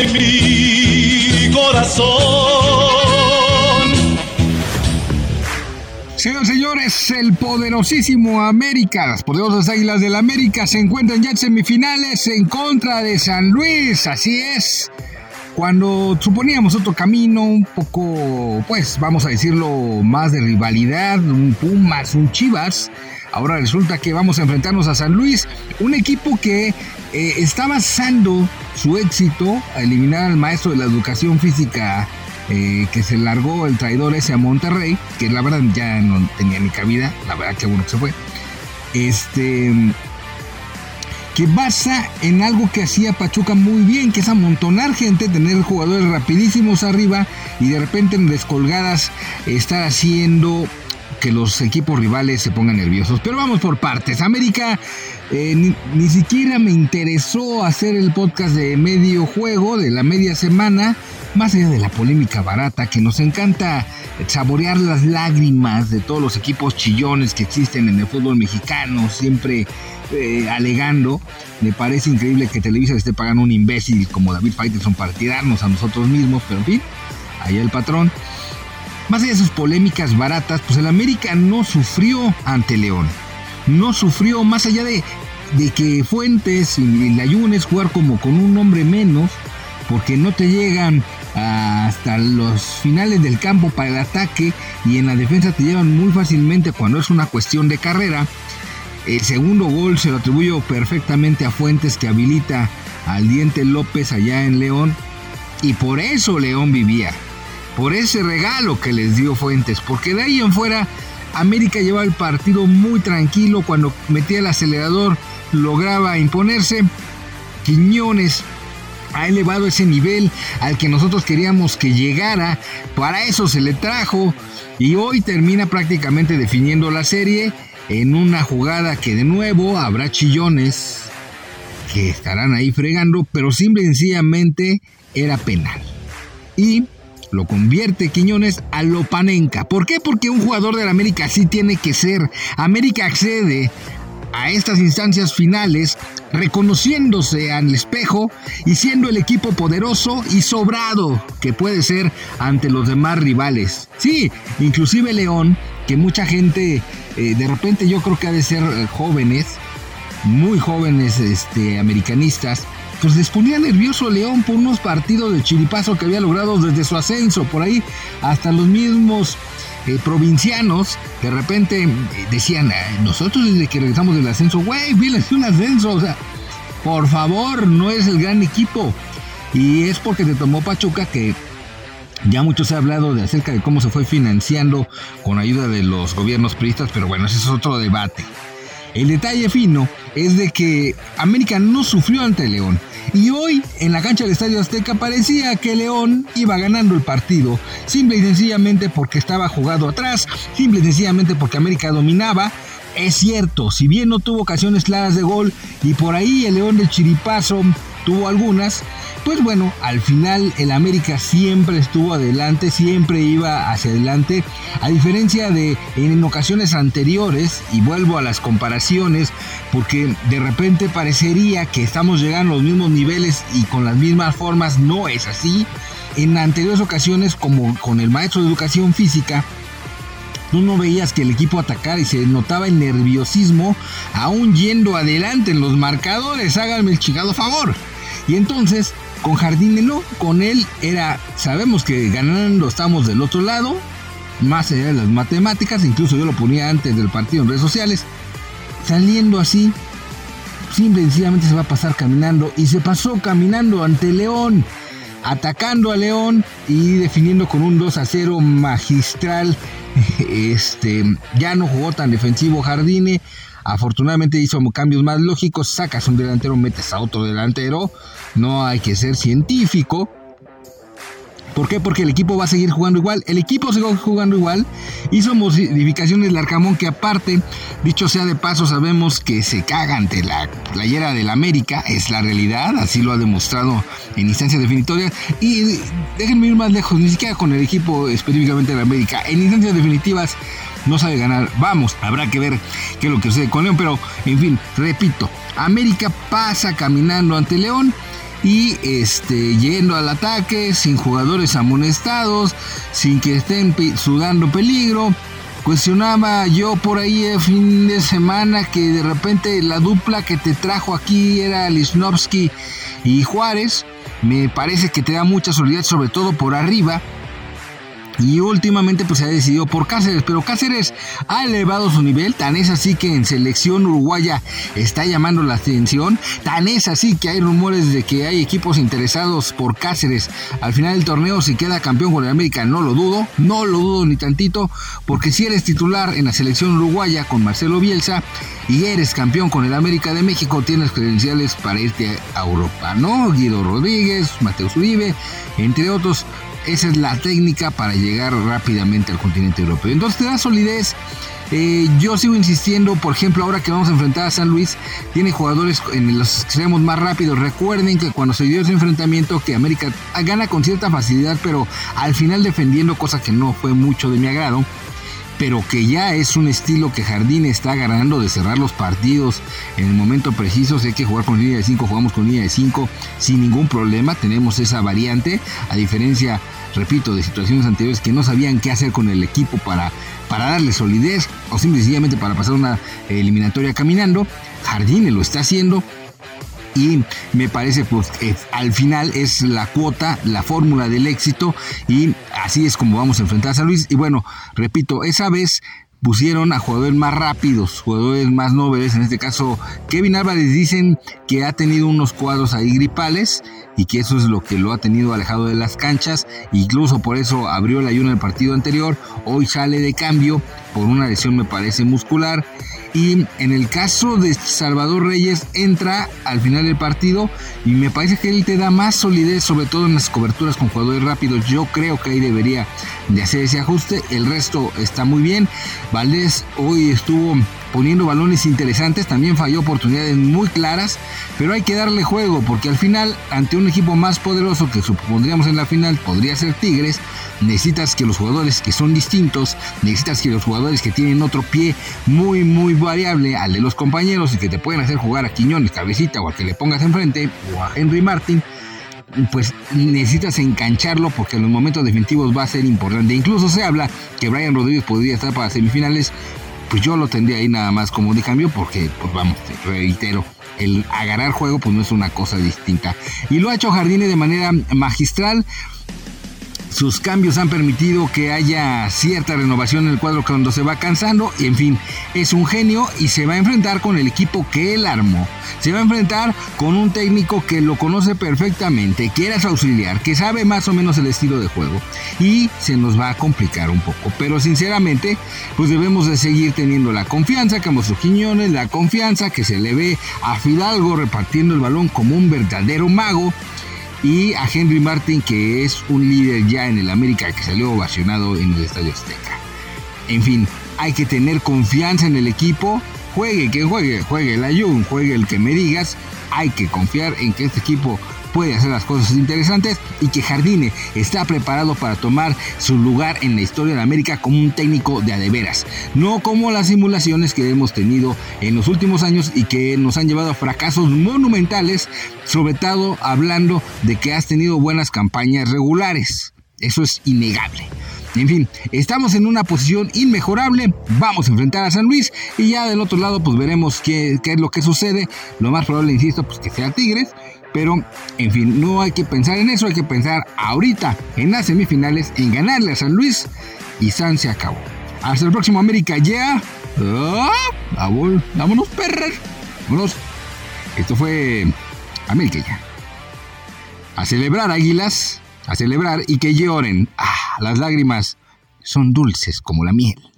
en mi corazón. Señoras y señores, el poderosísimo América, las poderosas Águilas del América se encuentran ya en semifinales en contra de San Luis, así es. Cuando suponíamos otro camino, un poco, pues vamos a decirlo, más de rivalidad, un Pumas, un Chivas, ahora resulta que vamos a enfrentarnos a San Luis, un equipo que eh, está basando su éxito a eliminar al maestro de la educación física eh, que se largó el traidor ese a Monterrey, que la verdad ya no tenía ni cabida, la verdad que bueno que se fue. Este que basa en algo que hacía Pachuca muy bien, que es amontonar gente, tener jugadores rapidísimos arriba y de repente en descolgadas estar haciendo que los equipos rivales se pongan nerviosos. Pero vamos por partes. América eh, ni, siquiera me interesó hacer el podcast de medio juego, de la media semana, más allá de la polémica barata que nos encanta saborear las lágrimas de todos los equipos chillones que existen en el fútbol mexicano, siempre eh, alegando. Me parece increíble que Televisa esté pagando un imbécil como David Faitelson para tirarnos a nosotros mismos, pero en fin, ahí el patrón. Más allá de sus polémicas baratas, pues el América no sufrió ante León. No sufrió más allá de, de que Fuentes y Layunes jugar como con un hombre menos, porque no te llegan hasta los finales del campo para el ataque y en la defensa te llevan muy fácilmente cuando es una cuestión de carrera. El segundo gol se lo atribuyo perfectamente a Fuentes que habilita al Diente López allá en León y por eso León vivía por ese regalo que les dio Fuentes, porque de ahí en fuera América llevaba el partido muy tranquilo cuando metía el acelerador, lograba imponerse. Quiñones ha elevado ese nivel al que nosotros queríamos que llegara, para eso se le trajo y hoy termina prácticamente definiendo la serie en una jugada que de nuevo habrá chillones que estarán ahí fregando, pero simple y sencillamente era penal. Y lo convierte Quiñones a Lopanenca. ¿Por qué? Porque un jugador del América sí tiene que ser. América accede a estas instancias finales reconociéndose al espejo y siendo el equipo poderoso y sobrado que puede ser ante los demás rivales. Sí, inclusive León, que mucha gente eh, de repente yo creo que ha de ser eh, jóvenes, muy jóvenes este, americanistas, pues les ponía nervioso León por unos partidos de chiripazo que había logrado desde su ascenso, por ahí hasta los mismos eh, provincianos de repente eh, decían, nosotros desde que regresamos del ascenso, güey, es un ascenso, o sea, por favor, no es el gran equipo. Y es porque te tomó Pachuca que ya mucho se ha hablado de acerca de cómo se fue financiando con ayuda de los gobiernos priistas, pero bueno, ese es otro debate. El detalle fino es de que América no sufrió ante León. Y hoy, en la cancha del Estadio Azteca, parecía que León iba ganando el partido, simple y sencillamente porque estaba jugado atrás, simple y sencillamente porque América dominaba. Es cierto, si bien no tuvo ocasiones claras de gol y por ahí el León de Chiripazo tuvo algunas, pues bueno, al final el América siempre estuvo adelante, siempre iba hacia adelante, a diferencia de en ocasiones anteriores, y vuelvo a las comparaciones, porque de repente parecería que estamos llegando a los mismos niveles y con las mismas formas, no es así. En anteriores ocasiones, como con el maestro de educación física, tú no veías que el equipo atacara y se notaba el nerviosismo, aún yendo adelante en los marcadores, háganme el chingado favor. Y entonces con Jardine no, con él era, sabemos que ganando estamos del otro lado, más allá de las matemáticas, incluso yo lo ponía antes del partido en redes sociales, saliendo así, simple y sencillamente se va a pasar caminando y se pasó caminando ante León, atacando a León y definiendo con un 2 a 0 magistral. Este, ya no jugó tan defensivo Jardine, Afortunadamente hizo cambios más lógicos, sacas un delantero, metes a otro delantero. No hay que ser científico. ¿Por qué? Porque el equipo va a seguir jugando igual. El equipo sigue jugando igual. Hizo modificaciones del Arcamón que aparte, dicho sea de paso, sabemos que se caga ante la playera del América. Es la realidad, así lo ha demostrado en instancias definitorias. Y déjenme ir más lejos, ni siquiera con el equipo específicamente del América. En instancias definitivas no sabe ganar. Vamos, habrá que ver qué es lo que sucede con León, pero en fin, repito, América pasa caminando ante León y este, yendo al ataque, sin jugadores amonestados, sin que estén sudando peligro. Cuestionaba yo por ahí el fin de semana que de repente la dupla que te trajo aquí era Lisnowski y Juárez. Me parece que te da mucha solidez, sobre todo por arriba. Y últimamente pues se ha decidido por Cáceres, pero Cáceres ha elevado su nivel, tan es así que en selección uruguaya está llamando la atención, tan es así que hay rumores de que hay equipos interesados por Cáceres. Al final del torneo si queda campeón con el América, no lo dudo, no lo dudo ni tantito, porque si eres titular en la selección uruguaya con Marcelo Bielsa y eres campeón con el América de México, tienes credenciales para irte a Europa, ¿no? Guido Rodríguez, Mateo Uribe, entre otros esa es la técnica para llegar rápidamente al continente europeo. Entonces te da solidez. Eh, yo sigo insistiendo, por ejemplo, ahora que vamos a enfrentar a San Luis, tiene jugadores en los extremos más rápidos. Recuerden que cuando se dio ese enfrentamiento, que América gana con cierta facilidad, pero al final defendiendo, cosa que no fue mucho de mi agrado pero que ya es un estilo que Jardín está ganando de cerrar los partidos en el momento preciso. Sé que jugar con línea de 5, jugamos con línea de 5 sin ningún problema. Tenemos esa variante, a diferencia, repito, de situaciones anteriores que no sabían qué hacer con el equipo para, para darle solidez o simplemente para pasar una eliminatoria caminando. Jardín lo está haciendo y me parece pues al final es la cuota, la fórmula del éxito y así es como vamos a enfrentar a San Luis. Y bueno, repito, esa vez pusieron a jugadores más rápidos, jugadores más nobles, en este caso Kevin Álvarez dicen que ha tenido unos cuadros ahí gripales y que eso es lo que lo ha tenido alejado de las canchas, incluso por eso abrió el ayuno el partido anterior, hoy sale de cambio por una lesión me parece muscular y en el caso de Salvador Reyes entra al final del partido y me parece que él te da más solidez, sobre todo en las coberturas con jugadores rápidos. Yo creo que ahí debería de hacer ese ajuste. El resto está muy bien. Valdés hoy estuvo poniendo balones interesantes, también falló oportunidades muy claras, pero hay que darle juego porque al final, ante un equipo más poderoso que supondríamos en la final, podría ser Tigres, necesitas que los jugadores que son distintos, necesitas que los jugadores que tienen otro pie muy, muy variable al de los compañeros y que te pueden hacer jugar a Quiñones, Cabecita o a que le pongas enfrente o a Henry Martin, pues necesitas engancharlo porque en los momentos definitivos va a ser importante. Incluso se habla que Brian Rodríguez podría estar para semifinales, pues yo lo tendría ahí nada más como de cambio porque, pues vamos, reitero, el agarrar juego pues no es una cosa distinta. Y lo ha hecho Jardine de manera magistral. Sus cambios han permitido que haya cierta renovación en el cuadro cuando se va cansando. Y en fin, es un genio y se va a enfrentar con el equipo que él armó. Se va a enfrentar con un técnico que lo conoce perfectamente, que su auxiliar, que sabe más o menos el estilo de juego. Y se nos va a complicar un poco. Pero sinceramente, pues debemos de seguir teniendo la confianza que mostró la confianza que se le ve a Fidalgo repartiendo el balón como un verdadero mago y a Henry Martin, que es un líder ya en el América que salió ovacionado en el Estadio Azteca. En fin, hay que tener confianza en el equipo. Juegue, que juegue, juegue el Ayun, juegue el que me digas. Hay que confiar en que este equipo puede hacer las cosas interesantes y que Jardine está preparado para tomar su lugar en la historia de América como un técnico de adeveras, no como las simulaciones que hemos tenido en los últimos años y que nos han llevado a fracasos monumentales, sobre todo hablando de que has tenido buenas campañas regulares. Eso es innegable. En fin, estamos en una posición inmejorable. Vamos a enfrentar a San Luis y ya del otro lado pues veremos qué, qué es lo que sucede. Lo más probable, insisto, pues que sea Tigres. Pero, en fin, no hay que pensar en eso, hay que pensar ahorita en las semifinales, en ganarle a San Luis y San se acabó. Hasta el próximo América, ya. Ah, vámonos, perras. Vámonos. Esto fue América ya. A celebrar, águilas. A celebrar y que lloren. Ah, las lágrimas son dulces como la miel.